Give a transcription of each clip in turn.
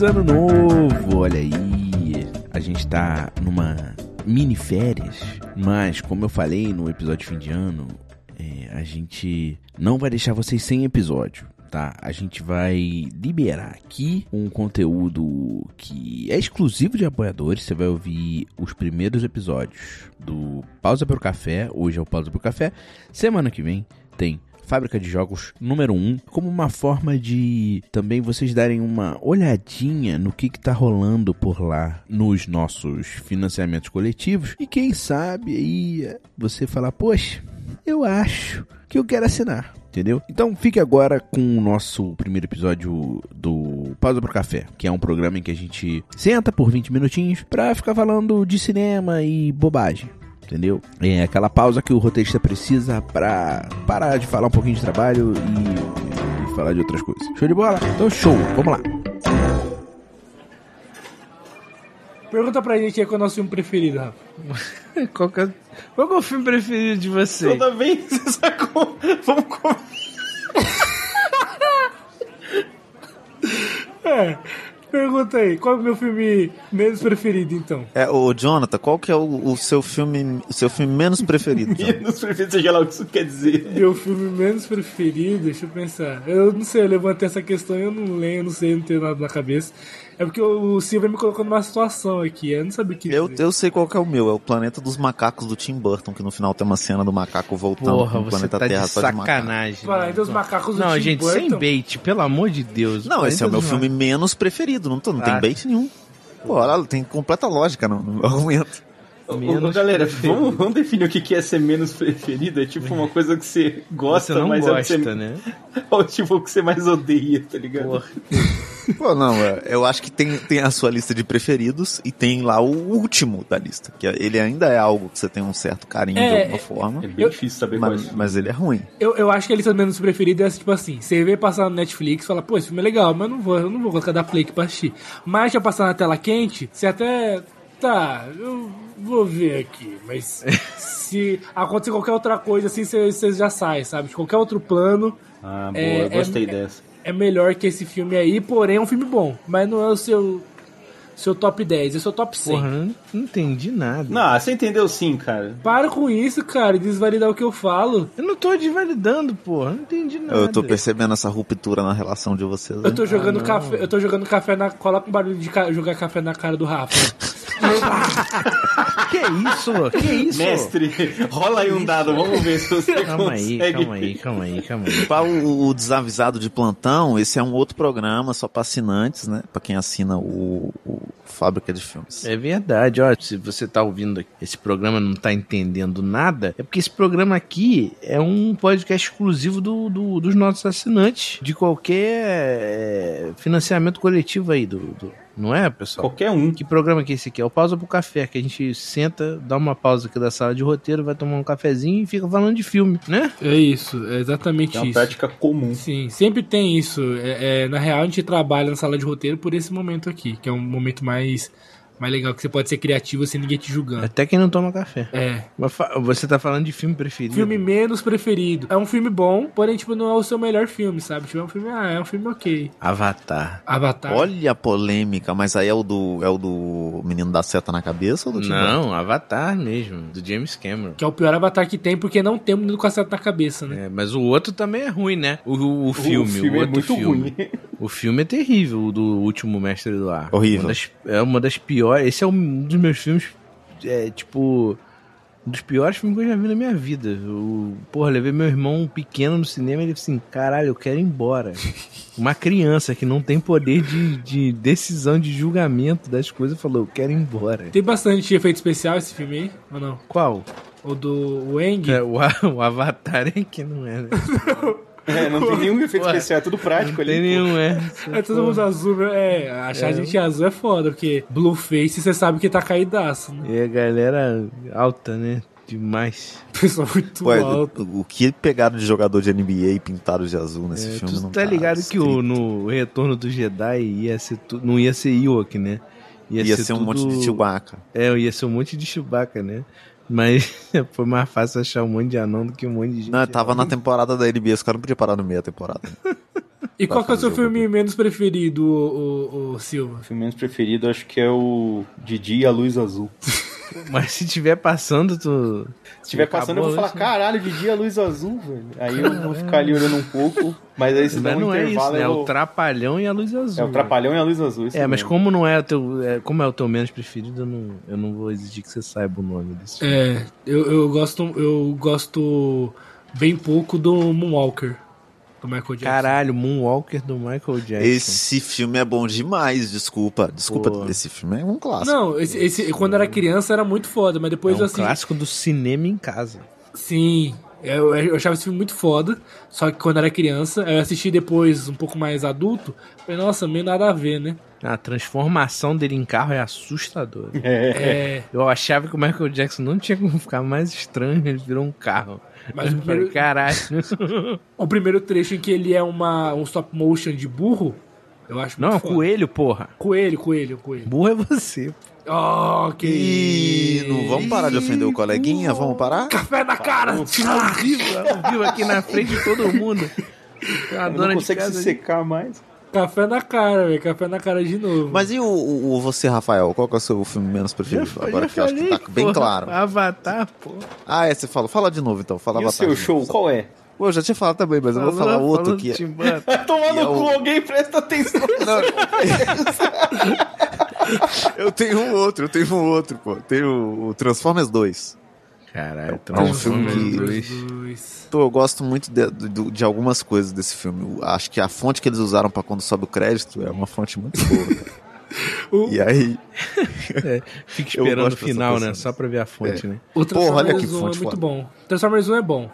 Feliz ano novo! Olha aí, a gente tá numa mini férias, mas como eu falei no episódio fim de ano, é, a gente não vai deixar vocês sem episódio. Tá, a gente vai liberar aqui um conteúdo que é exclusivo de apoiadores. Você vai ouvir os primeiros episódios do Pausa pro Café. Hoje é o Pausa pro Café. Semana que vem tem Fábrica de Jogos número 1, como uma forma de também vocês darem uma olhadinha no que está rolando por lá nos nossos financiamentos coletivos e quem sabe aí você falar, poxa, eu acho que eu quero assinar. Entendeu? Então fique agora com o nosso primeiro episódio do Pausa pro Café, que é um programa em que a gente senta por 20 minutinhos pra ficar falando de cinema e bobagem entendeu? É aquela pausa que o roteirista precisa para parar de falar um pouquinho de trabalho e, e, falar de outras coisas. Show de bola? Então, show, vamos lá. Pergunta pra gente aí qual é o nosso filme preferido, Rafa. qual, que é, qual que é o filme preferido de você? Toda vez você sacou. Vamos comer. é. Pergunta aí, qual é o meu filme menos preferido, então? É, o Jonathan, qual que é o, o seu filme o seu filme menos preferido? menos preferido, seja lá o que isso quer dizer. Meu filme menos preferido, deixa eu pensar. Eu não sei, eu levantei essa questão e eu não lembro, eu não sei, não tenho nada na cabeça. É porque o Silva me colocou numa situação aqui, eu não sabia o que eu, eu sei qual que é o meu, é o Planeta dos Macacos do Tim Burton, que no final tem uma cena do macaco voltando Porra, pro planeta tá Terra de só de sacanagem. Planeta dos Macacos do não, Tim gente, Burton. Não, gente, sem bait, pelo amor de Deus. Não, esse é o meu filme menos preferido, não, tô, não ah. tem bait nenhum. Pô, tem completa lógica no, no argumento. Menos galera, vamos, vamos, definir o que é ser menos preferido. É tipo uma coisa que você gosta, você não mas gosta, é você... né? Ou tipo o que você mais odeia, tá ligado? Porra. Pô, não, é, eu acho que tem, tem a sua lista de preferidos e tem lá o último da lista. Que ele ainda é algo que você tem um certo carinho é, de alguma forma. É bem eu, difícil saber mas, qual é. Mas ele é ruim. Eu, eu acho que a lista menos preferida é tipo assim: você vê passar no Netflix e fala, pô, esse filme é legal, mas não vou, eu não vou colocar da Play aqui pra assistir. Mas já passar na tela quente, você até. Tá, eu vou ver aqui, mas se acontecer qualquer outra coisa assim, você, já sai, sabe? De qualquer outro plano. Ah, boa, é, gostei é, dessa é melhor que esse filme aí, porém é um filme bom. Mas não é o seu seu top 10, é o seu top 100. Porra, não, não entendi nada. Não, você entendeu sim, cara. Para com isso, cara, desvalidar o que eu falo. Eu não tô desvalidando, porra, não entendi nada. Eu tô percebendo essa ruptura na relação de vocês. Eu tô jogando ah, café, eu tô jogando café na. Coloca um barulho de ca... jogar café na cara do Rafa. que isso? Que isso? Mestre, rola aí um dado, vamos ver se você calma consegue. Aí, calma aí, calma aí, calma aí. Para o, o, desavisado de plantão, esse é um outro programa só para assinantes, né? Para quem assina o, o, Fábrica de Filmes. É verdade, ó, se você tá ouvindo esse programa e não tá entendendo nada, é porque esse programa aqui é um podcast exclusivo do, do dos nossos assinantes, de qualquer é, financiamento coletivo aí do, do não é, pessoal? Qualquer um. Que programa que é esse aqui? É o Pausa pro Café, que a gente senta, dá uma pausa aqui da sala de roteiro, vai tomar um cafezinho e fica falando de filme, né? É isso, é exatamente é uma isso. prática comum. Sim, sempre tem isso. É, é, na real, a gente trabalha na sala de roteiro por esse momento aqui, que é um momento mais mais legal que você pode ser criativo sem ninguém te julgando. Até quem não toma café. É. Você tá falando de filme preferido. Filme menos preferido. É um filme bom, porém, tipo, não é o seu melhor filme, sabe? Tipo, é um filme, ah, é um filme ok. Avatar. Avatar. Olha a polêmica, mas aí é o do, é o do Menino da Seta na Cabeça ou do Tim Não, Avatar mesmo, do James Cameron. Que é o pior Avatar que tem, porque não tem o Menino com a Seta na Cabeça, né? É, mas o outro também é ruim, né? O, o, o filme, o, filme o é outro é filme. Ruim. O filme é terrível, o do Último Mestre do Ar. Horrível. Uma das, é uma das piores, esse é um dos meus filmes, é, tipo, um dos piores filmes que eu já vi na minha vida. Eu, porra, levei meu irmão pequeno no cinema e ele disse assim: caralho, eu quero ir embora. Uma criança que não tem poder de, de decisão, de julgamento das coisas, falou: eu quero ir embora. Tem bastante efeito especial esse filme aí, ou não? Qual? O do Wang? É, o, o Avatar é que não é, né? É, não tem nenhum efeito Ué, especial, é tudo prático não ali. Tem nenhum, é. É todo mundo azul, né? É, achar é. a gente azul é foda, porque Blueface você sabe que tá caidaço, né? E a galera alta, né? Demais. Pessoal muito Ué, alto. O, o, que pegaram de jogador de NBA pintado de azul nesse é, filme? Tu não tá, tá ligado que o, no Retorno do Jedi ia ser tu, não ia ser Ewok, né? Ia, ia ser, ser um monte de Chewbacca. É, ia ser um monte de Chewbacca, né? Mas foi mais fácil achar um monte de anão do que um monte de gente. Não, tava na temporada da NBA, os caras não podiam parar no meio da temporada. E qual que é o seu o filme menos preferido, o, o, Silva? O filme menos preferido acho que é o Didi e a Luz Azul. Mas se tiver passando, tu. Se estiver passando, eu vou falar, caralho, Didi e a Luz Azul, velho. Aí eu vou ficar ali olhando um pouco, mas aí se um não é intervalo. isso, né? É eu... o Trapalhão e a Luz Azul. É o Trapalhão e a Luz Azul. isso É, mas como não é o teu. é, como é o teu menos preferido, eu não, eu não vou exigir que você saiba o nome desse filme. É, eu, eu gosto eu gosto bem pouco do Moonwalker, do Michael Jackson. Caralho, Moonwalker do Michael Jackson. Esse filme é bom demais, desculpa. Desculpa, Pô. esse filme é um clássico. Não, esse, esse- quando era criança era muito foda, mas é depois um eu assim. clássico do cinema em casa. Sim, eu, eu achava esse filme muito foda. Só que quando era criança, eu assisti depois, um pouco mais adulto. Falei, nossa, meio nada a ver, né? A transformação dele em carro é assustadora. É, Eu achava que o Michael Jackson não tinha como ficar mais estranho, ele virou um carro. Mas o Eu primeiro- caralho. o primeiro trecho em que ele é uma, um stop motion de burro, eu acho muito Não, foda. coelho, porra. Coelho, coelho, coelho. Burro é você. Oh, que Ih, não vamos parar de ofender o coleguinha? Vamos parar? Café na cara! Ao vivo, ao vivo aqui na frente de todo mundo. A Não dona de consegue casa se secar mais. Café na cara, velho. Café na cara de novo. Mas e o, o- o você, Rafael? Qual que é o seu filme menos preferido? Já Agora que eu acho que falei, tá bem porra. claro. Avatar, pô. Ah, é, você falou. Fala de novo então. Fala E o Avatar seu de show, qual é? Pô, eu já tinha falado também, mas eu vou falar outro do é. Tomar no é cu, o- alguém presta atenção. Eu tenho um outro, eu tenho um outro, pô. Tenho o Transformers 2. Caralho, É um filme Transformers que- dois. Pô, eu gosto muito de, de- de algumas coisas desse filme. Eu acho que a fonte que eles usaram pra quando sobe o crédito é uma fonte muito boa. O, e aí, Fica Eu esperando o final, né? Só pra ver a fonte, né? o Porra, olha Transformers que 1 é fonte muito foda. bom. Transformers 1 é bom.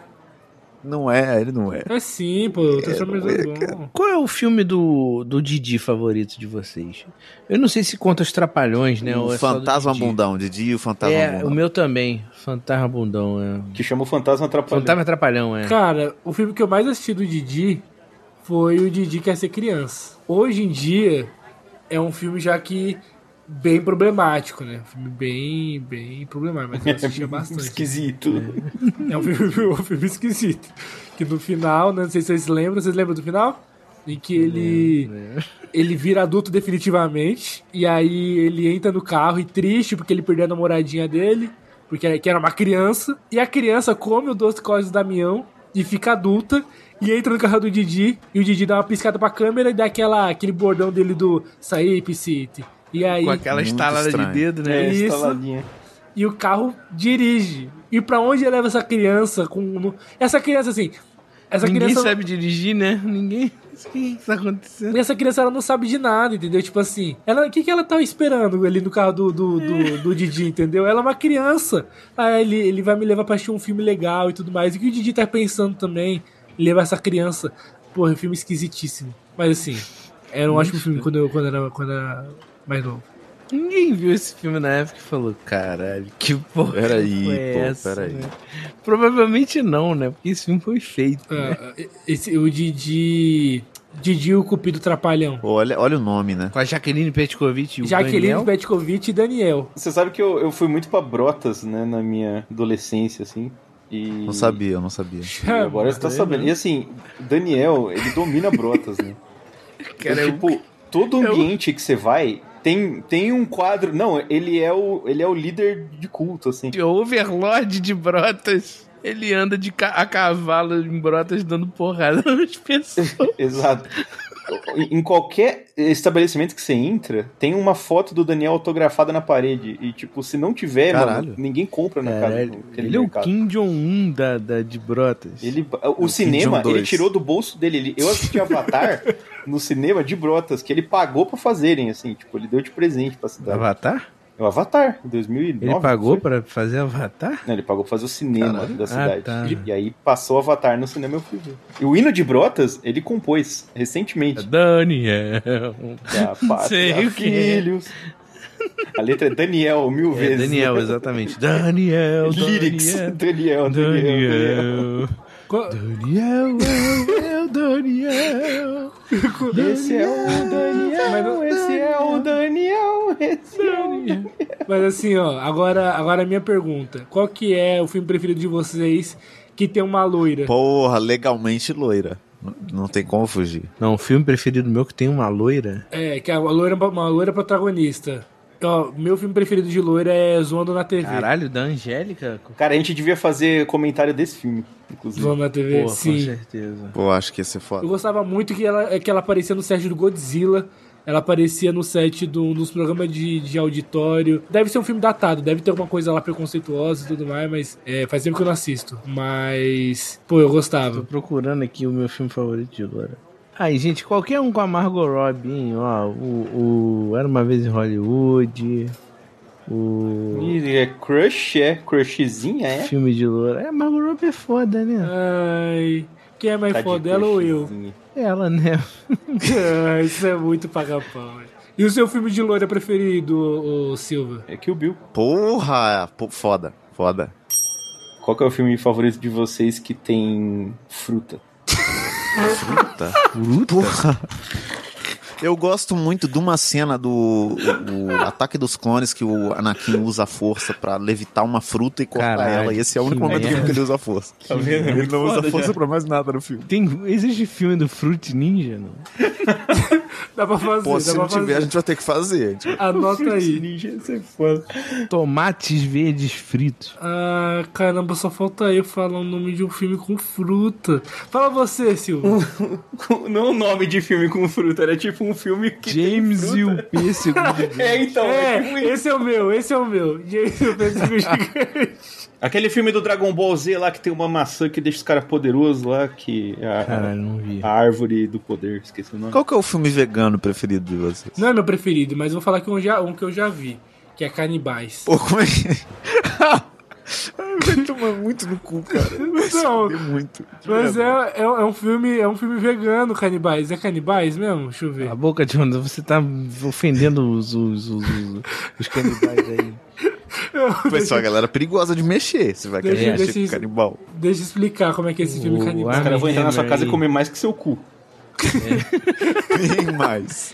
Não é, ele não é. É sim, pô. O Transformers 1 é bom. Qual é o filme do, do Didi favorito de vocês? Eu não sei se conta os Trapalhões, né? ou o é Fantasma Didi. Bundão, Didi e o Fantasma É, Bundão. o meu também. Fantasma Bundão, é. Que chama o Fantasma Atrapalhão. Fantasma Trapalhão, é. Cara, o filme que eu mais assisti do Didi foi o Didi Quer Ser Criança. Hoje em dia, é um filme já que bem problemático, né? Um filme bem, bem problemático, mas eu assistia bastante. Esquisito. É um filme, um filme esquisito. Que no final, né, não sei se vocês lembram, vocês lembram do final? Em que ele ele vira adulto definitivamente e aí ele entra no carro e triste porque ele perdeu a namoradinha dele, porque era- que era uma criança, e a criança come o doce costas do Damião e fica adulta e entra no carro do Didi e o Didi dá uma piscada pra câmera e dá aquela, aquele bordão dele do sair, Piscite. E aí Com aquela estalada estranho. de dedo, né? É, Isso. instaladinha. e o carro dirige. E pra onde leva essa criança com essa criança assim, essa Ninguém criança sabe dirigir, né? Ninguém. O que está acontecendo? E essa criança ela não sabe de nada, entendeu? Tipo assim, ela, o que, que ela tá esperando ali no carro do, do, do, do Didi, entendeu? Ela é uma criança. Ah, ele, ele vai me levar pra assistir um filme legal e tudo mais. E o que o Didi tá pensando também? Levar essa criança. Porra, é um filme esquisitíssimo. Mas assim, era um ótimo filme quando eu, quando era, quando era mais novo. Ninguém viu esse filme na época e falou, caralho, que porra. Peraí, foi pô, essa, peraí. né? Provavelmente não, né? Porque esse filme foi feito. né? Ah, esse, o Didi. Didi o Cupido Trapalhão. Olha, olha o nome, né? Com a Jaqueline Petkovic e o Jaqueline Daniel. Petkovic e Daniel. Você sabe que eu, eu fui muito pra Brotas, né, na minha adolescência, assim. E... Não sabia, eu não sabia. E agora você tá sabendo. E assim, Daniel, ele domina Brotas, né? Cara, E, é tipo, todo ambiente que você vai tem, tem um quadro. Não, ele é o, ele é o líder de culto, assim. o Overlord de Brotas. Ele anda de ca- a cavalo em Brotas dando porrada nas pessoas. Exato. Em qualquer estabelecimento que você entra, tem uma foto do Daniel autografada na parede. E, tipo, se não tiver, mano, ninguém compra na casa. Caralho, naquele ele é o. Kim Jong-un da, da, de Brotas. Ele, o Kim cinema, ele 2. tirou do bolso dele. Ele, eu assisti Avatar no cinema de Brotas, que ele pagou pra fazerem, assim. Tipo, ele deu de presente pra cidade. Avatar? É o Avatar, em 2009. Ele pagou pra fazer Avatar? Não, ele pagou pra fazer o cinema Caralho. da Ah, cidade. tá. E aí passou o Avatar no cinema eu fui ver. E o hino de Brotas, ele compôs recentemente. Daniel. Da Sei pátria, é. filhos. A letra é Daniel, mil É, vezes. Daniel, exatamente. Daniel, Lyrics. Daniel. Daniel, Daniel, Daniel. Daniel. Daniel, é Daniel. Esse é o Daniel, Mas não- esse é o Daniel, esse é o Daniel. Mas assim, ó, agora, agora a minha pergunta. Qual que é o filme preferido de vocês que tem uma loira? Porra, legalmente loira. Não- Não tem como fugir. Não, o filme preferido meu que tem uma loira. É, que é uma loira, uma loira protagonista. Ó, meu filme preferido de loira é Zoando na TV. Caralho, da Angélica? Cara, a gente devia fazer comentário desse filme, inclusive. Zoando na TV, Pô, com sim. certeza. Pô, acho que ia ser Eu foda. gostava muito que ela, que ela aparecia no set do Godzilla. Ela aparecia no set do, dos programas de, de auditório. Deve ser um filme datado, deve ter alguma coisa lá preconceituosa e tudo mais, mas é, faz tempo que eu não assisto. Mas, pô, eu Tô gostava. procurando aqui o meu filme favorito de loira. Aí, gente, qualquer um com a Margot Robbie, hein? Ó, o, o Era Uma Vez em Hollywood, o Ih, é crush, é? Crushzinha, é? filme de loira. É, a Margot Robbie é foda, né? Ai, quem é mais Tá foda, ela ou eu? Ela, né? Ah, Isso é muito paga-pau. E o seu filme de loira preferido, ô, ô, Silva? É que o Bill. Porra! Pô, foda, foda. Qual que é o filme favorito de vocês que tem fruta? Fruta? Porra! Eu gosto muito de uma cena do o- o Ataque dos Clones que o Anakin usa a força pra levitar uma fruta e cortar Caralho, ela. E esse é o único que momento do filme merda. que ele usa a força. Tá vendo? É Ele não usa a força já. pra mais nada no filme. Tem, existe filme do Fruit Ninja, não? Dá pra fazer, Pô, se não tiver, a fazer. gente vai ter que fazer. Vai- Anota aí. Ninja, isso foda. Tomates verdes fritos. Ah, caramba, só falta eu falar o nome de um filme com fruta. Fala você, Silva. Não o nome de filme com fruta, era tipo um filme que. tem James fruta. e o pêssego. É, então. É, tipo É, isso. esse é o meu, esse é o meu. James, eu penso que gigante. Aquele filme do Dragon Ball Z lá que tem uma maçã que deixa os caras poderosos lá, que é a, Caralho, não vi. a árvore do poder, esqueci o nome. Qual que é o filme vegano preferido de vocês? Não é meu preferido, mas eu vou falar que um, já, um que eu já vi, que é Canibais. Pô, como é que. Vai tomar muito no cu, cara. Não, muito. Mas é, é, é um filme, é um filme vegano, Canibais. É Canibais mesmo? Deixa eu ver. A boca, Jonathan, você tá ofendendo os, os, os, os, os canibais aí. Vai ser uma galera perigosa de mexer. Você vai querer Deixa- mexer deixa com canibal. Deixa eu explicar como é que é esse filme O Canibais. Os caras vão entrar na sua casa e comer mais que seu cu. Tem mais.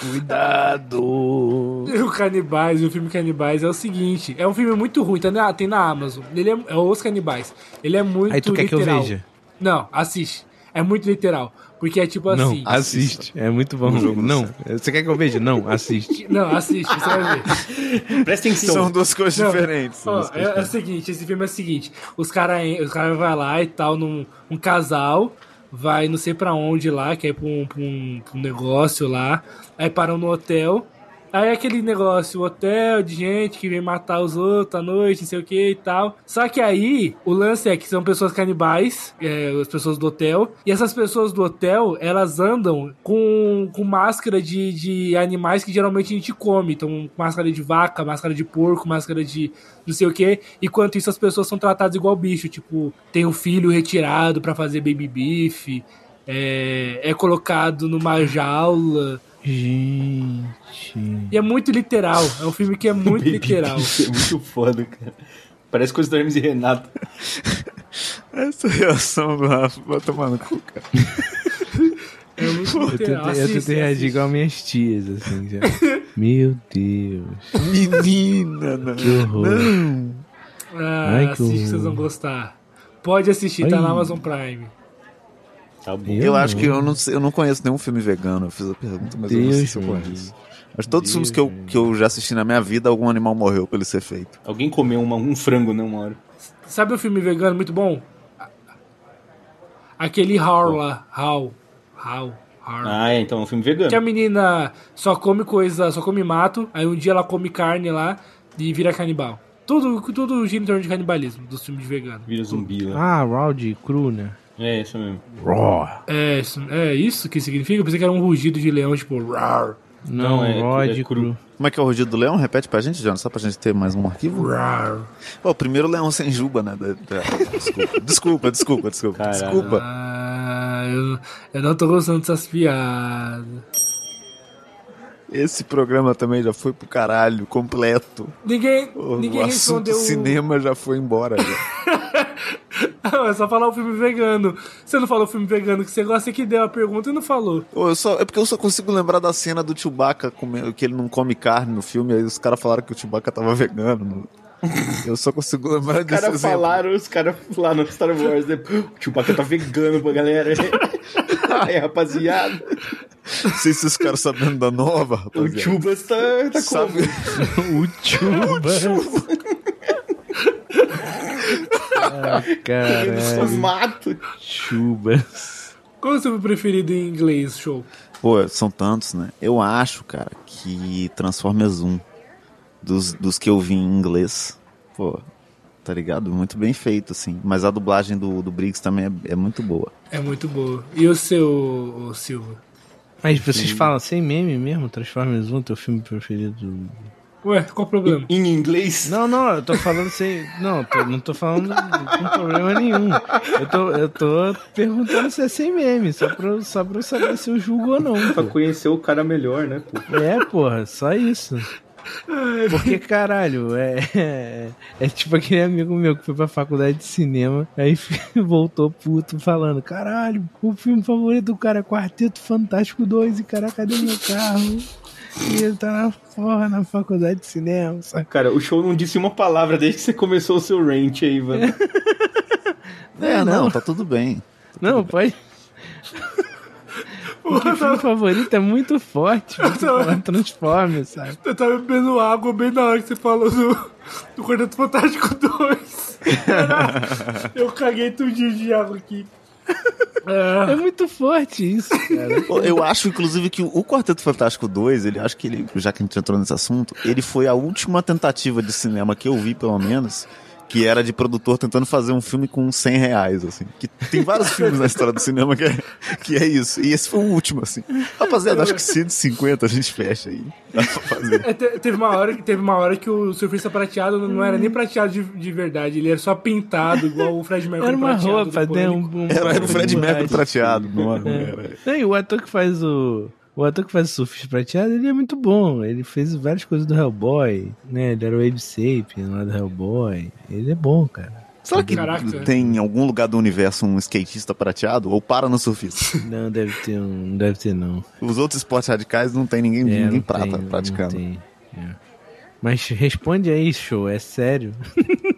Cuidado! O Canibais, o filme Canibais é o seguinte: é um filme muito ruim, tá na, tem na Amazon. Ele é, é Os Canibais. Ele é muito Aí tu quer que eu literal. veja? Não, assiste. É muito literal. Porque é tipo Não, assim. assiste. É muito bom. Um jogo Não, você quer que eu veja? Não, assiste. Não, assiste, você vai ver. Presta atenção. São duas coisas Não, diferentes. ó, duas coisas é, é o seguinte, esse filme é o seguinte, os caras os cara vai lá e tal, num um casal, vai não sei pra onde lá, quer ir pra um, pra um, pra um negócio lá, aí param no hotel, aí é aquele negócio, hotel de gente que vem matar os outros à noite, não sei o que e tal. Só que aí, o lance é que são pessoas canibais, é, as pessoas do hotel, e essas pessoas do hotel, elas andam com, com máscara de, de animais que geralmente a gente come. Então, máscara de vaca, máscara de porco, máscara de não sei o que. Enquanto isso, as pessoas são tratadas igual bicho. Tipo, tem um filho retirado pra fazer baby beef, é, é colocado numa jaula. Gente. E é muito literal. É um filme que é muito literal. É muito foda, cara. Parece coisa do Hermes e Renato. Essa reação do Rafa vai tomar no cu, cara. É muito Eu literal. tentei, eu Assiste, tentei reagir igual minhas tias, assim. Já. Meu Deus. Menina, não. Que horror. Não. Ah, Ai, que assiste que vocês horror. vão gostar. Pode assistir, tá Ai. na Amazon Prime. Tá bom. Eu acho que eu não, sei, eu não conheço nenhum filme vegano. Eu fiz a pergunta, mas eu não sei Deus se eu conheço. Mas todos os filmes que eu, que eu já assisti na minha vida, algum animal morreu pra ele ser feito. Alguém comeu uma- um frango, né, uma hora. Sabe o filme vegano muito bom? Aquele How lá. How. How. How. Ah, é, então é um filme vegano. Que a menina só come coisa, só come mato, aí um dia ela come carne lá e vira canibal. Tudo, tudo gira em torno de canibalismo dos filmes de vegano. Vira zumbi lá. Ah, Round Cru, né? É, isso mesmo. Raw. É, isso- é isso que significa? Eu pensei que era um rugido de leão, tipo, rar, Não, Não, é- Rod é cru. cru. Como é que é o rugido do leão? Repete pra gente, Jonas, só pra gente ter mais um arquivo. rar. Pô, o primeiro leão sem juba, né? Desculpa, desculpa, desculpa, desculpa. Caralho. Desculpa. Ah, eu, eu não tô gostando dessas piadas. Esse programa também já foi pro caralho, completo. Ninguém, O, ninguém o assunto respondeu. cinema já foi embora. já. Não, é só falar o filme vegano. Você não falou o filme vegano que você gosta, você que deu a pergunta e não falou. Pô, eu só, é porque eu só consigo lembrar da cena do Chewbacca comendo, que ele não come carne no filme, aí os caras falaram que o Chewbacca tava vegano. no- Eu só consigo lembrar Os desse caras exemplo. falaram, os caras lá no Star Wars, né? O Chewbacca tá vegano pra galera. Aí, rapaziada. Não sei se vocês ficaram sabendo da nova, O rapaziada. Chubas tá, tá Sabe- como? o Chuba. Ai, Comendo seus caralho. matos. Chubas. Qual é o seu preferido em inglês, show? Pô, são tantos, né? Eu acho, cara, que Transformers 1, dos, dos que eu vi em inglês, pô, tá ligado? Muito bem feito, assim. Mas a dublagem do, do Briggs também é, é muito boa. É muito boa. E o seu, o Silva? Mas vocês falam sem meme mesmo? Transformers 1, teu filme preferido? Ué, qual o problema? Em inglês? Não, não, eu tô falando sem. Não, tô- não tô falando com problema nenhum. Eu tô, eu tô perguntando se é sem meme, só pra, eu- só pra eu saber se eu julgo ou não. Pra Pô. conhecer o cara melhor, né, pô? É, porra, só isso. Porque, caralho, é, é, é tipo aquele amigo meu que foi pra faculdade de cinema, aí voltou puto falando: caralho, o filme favorito do cara é Quarteto Fantástico 2 e cara, cadê meu carro? E ele tá na porra na faculdade de cinema, sabe? Cara, o show não disse uma palavra desde que você começou o seu rant aí, mano. É, não. não, tá tudo bem. Não, pode. Porque o filme favorito é muito forte falar Transformers, sabe? Eu tava bebendo água bem na hora que você falou do, do Quarteto Fantástico 2. eu caguei tudinho de água aqui. É É, muito forte isso, cara. Eu acho, inclusive, que o Quarteto Fantástico 2, ele acho que ele, já que a gente entrou nesse assunto, ele foi a última tentativa de cinema que eu vi, pelo menos, que era de produtor tentando fazer um filme com 100 reais, assim. Que tem vários filmes na história do cinema que é, que é isso. E esse foi o último, assim. Rapaziada, acho que 150 a gente fecha aí. Dá pra fazer. é, te- teve, uma hora, que- teve uma hora que o surfista prateado não era nem prateado de, de verdade, ele era só pintado, igual o Fred Mercury Era uma prateado roupa, né? Um, um, Era, era o Fred Mercury prateado, não era? não É. era. E o ator que faz o. O ator que faz o surfista prateado, ele é muito bom. Ele fez várias coisas do Hellboy, né? Ele era o Abe Sapien lá do Hellboy. Ele é bom, cara. Será que Caraca. tem em algum lugar do universo um skatista prateado? Ou para no surfista? Não, deve ter um. Não deve ter, não. Os outros esportes radicais não tem ninguém, É, ninguém não prata tem, não praticando. tem, é. Mas responde aí, show, é sério?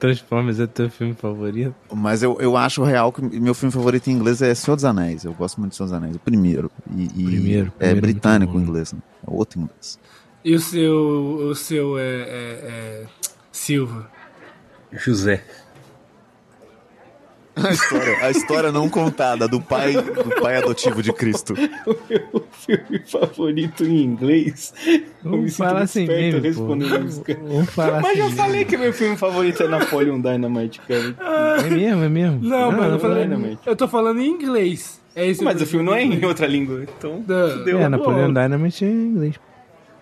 Transformers é teu filme favorito? Mas eu, eu acho real que meu filme favorito em inglês é Senhor dos Anéis. Eu gosto muito de Senhor dos Anéis. O primeiro. E, e Primeiro, é primeiro é britânico o inglês, né? É outro inglês. E o seu, o seu é, é- é Silva? José. A história, a história não contada do pai, do pai adotivo de Cristo. O meu filme favorito em inglês. Eu me falar muito assim mesmo, respondendo isso, cara. Vamos falar Mas assim eu mesmo. falei que meu filme favorito é Napoleon Dynamite, cara. É mesmo, é mesmo? Não, mas eu, falei, Dynamite. eu tô falando em inglês. É esse Mas o filme não é em outra língua, então Da- fudeu. É, Napoleão Dynamite é em inglês.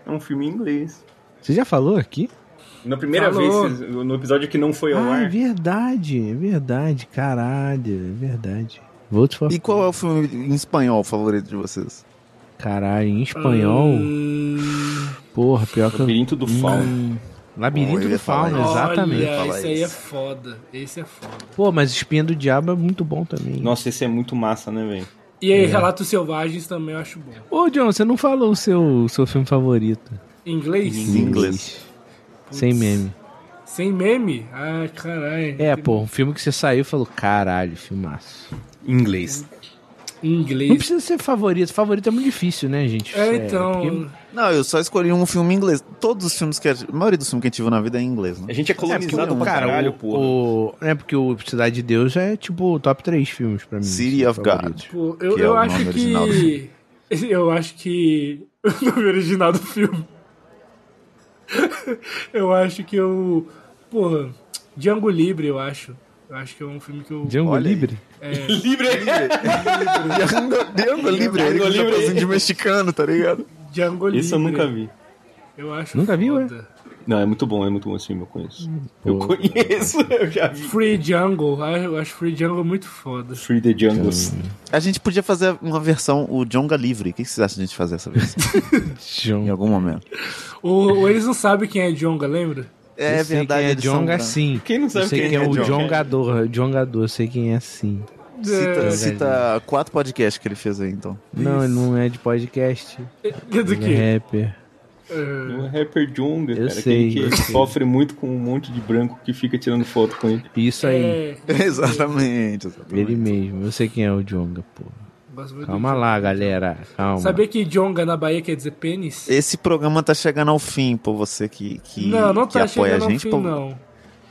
É um filme em inglês. Você já falou aqui? Na primeira Falou. vez, no episódio que não foi ao Ah, é ar. verdade, é verdade, caralho, é verdade. Vote for E qual é o filme em espanhol favorito de vocês? Caralho, em espanhol, Hum, porra, pior que. Labirinto do Fauno. Hum, Labirinto do falar Fauno, isso. exatamente. Olha, esse aí é foda. Esse é foda. Pô, mas Espinha do Diabo é muito bom também. Nossa, esse é muito massa, né, velho? E aí, Relatos Selvagens também eu acho bom. Ô, John, você não falou o seu, seu filme favorito. Em inglês? Em inglês. Sem meme. Sem meme? Ah, caralho. É, Tem- pô, um filme que você saiu e falou, caralho, filmaço. Em inglês. Em Não inglês. precisa ser favorito, favorito é muito difícil, né, gente? É, então. porque- Não, eu só escolhi um filme em inglês. Todos os filmes que a, a maioria dos filmes que a gente viu na vida é em inglês, A né? gente é colonizado pra cara, caralho, o, é porque o Cidade de Deus é tipo o top 3 filmes pra mim. City of favoritos. God. Pô, eu, Que é eu o acho que. Eu acho que. O nome original do filme. eu acho que eu. Porra. Django Livre, eu acho. Eu acho que é um filme que eu. Django Olha aí. Livre? Livre! Django, Livre, ele que tá fazendo de mexicano, tá ligado? Django Livre. Esse eu nunca vi. Eu acho Nunca viu, é? Não, é muito bom, é muito bom esse filme, eu conheço. Eu Pô. conheço, eu já vi. Free Jungle. Eu acho Free Jungle muito foda. Free the Jungles. A gente podia fazer uma versão, o Djonga Livre. O que que vocês acham de a gente fazer essa versão? em algum momento. Ou, eles não sabem quem é Jonga, lembra? É Eu sei verdade, quem é Jonga brancos. sim. Quem não Eu sabe sei quem quem é é o Jonga? Jongador. Jongador, eu sei quem é sim. Cita, É. cita quatro podcasts que ele fez aí, então. Não, ele não é de podcast. É do Ele é quê? Rapper. O rapper Junga, Eu cara, sei, eu que sei. sofre muito com um monte de branco que fica tirando foto com ele. Isso aí. É, exatamente, exatamente. Ele mesmo. Eu sei quem é o Jonga, pô. Calma lá, galera. Calma. Sabia que Jonga na Bahia quer dizer pênis? Esse programa tá chegando ao fim, pô, você que, que, não, não que tá apoia chegando a ao gente. fim, pô, não.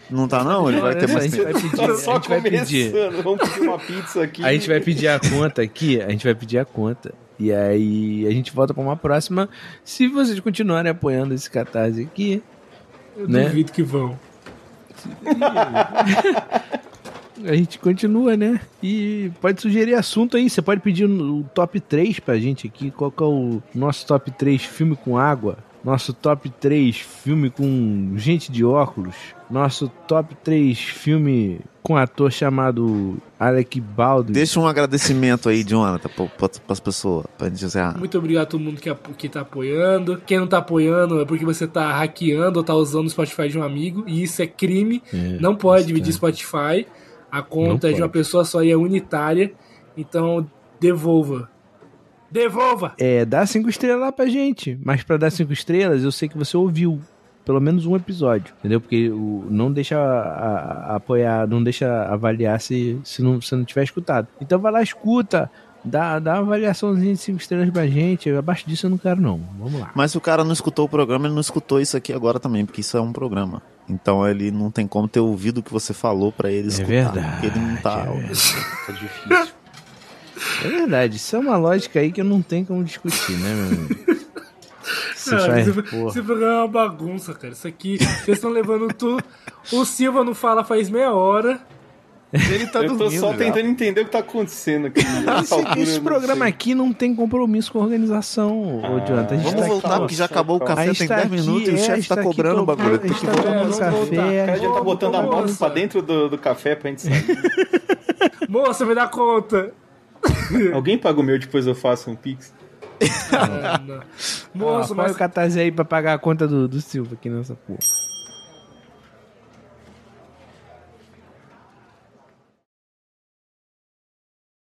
Não tá não? Ele vai ter mais a gente vai pedir, Tá a só gente vai pedir. Vamos pedir uma pizza aqui. A gente vai pedir a conta aqui, a gente vai pedir a conta. E aí a gente volta pra uma próxima. Se vocês continuarem apoiando esse catarse aqui, Eu Né? duvido que vão. a gente continua, né? E pode sugerir assunto aí. Você pode pedir o top 3 pra gente aqui. Qual que é o nosso top 3 filme com água? Nosso top 3 filme com gente de óculos? Nosso top 3 filme com ator chamado Alec Baldwin? Deixa um agradecimento aí, Jonathan, pra, pras pessoas, pra gente encerrar. Muito obrigado a todo mundo que, que tá apoiando. Quem não tá apoiando é porque você tá hackeando ou tá usando o Spotify de um amigo. E isso é crime. É, não pode dividir é. Spotify. A conta é de uma pessoa só e é unitária. Então, devolva. Devolva! É, dá cinco estrelas lá pra gente. Mas pra dar cinco estrelas, eu sei que você ouviu pelo menos um episódio, entendeu? Porque o, não deixa a- a- apoiar, não deixa avaliar se, se não, se não tiver escutado. Então vai lá, escuta, dá, dá uma avaliaçãozinha de cinco estrelas pra gente. Abaixo disso eu não quero, não. Vamos lá. Mas se o cara não escutou o programa, ele não escutou isso aqui agora também, porque isso é um programa. Então ele não tem como ter ouvido o que você falou pra ele escutar. verdade, Porque ele não tá. é verdade. Tá difícil. É verdade, isso é uma lógica aí que eu não tenho como discutir, né, meu amigo? Você Cara, esse, programa é uma bagunça, cara. Isso aqui, vocês estão levando tudo. O Silva não fala faz meia hora. Ele tá eu tô só já. tentando entender o que tá acontecendo aqui. Esse, esse programa sei. aqui não tem compromisso com a organização, ô Jonathan. A gente Vamos tá voltar, aqui, porque já acabou o café, tem tá 10 aqui, minutos e o é, chefe tá tá cobrando o bagulho. A Tem gente que tá voltar. tomando vamos voltar. O café. cara já tá botando a moto pra dentro do, do café pra gente sair. Moça, me dá conta. Alguém paga o meu depois eu faço um pix? Ah, não. Moça, Moça, mas o catarse aí pra pagar a conta do, do Silva aqui nessa porra.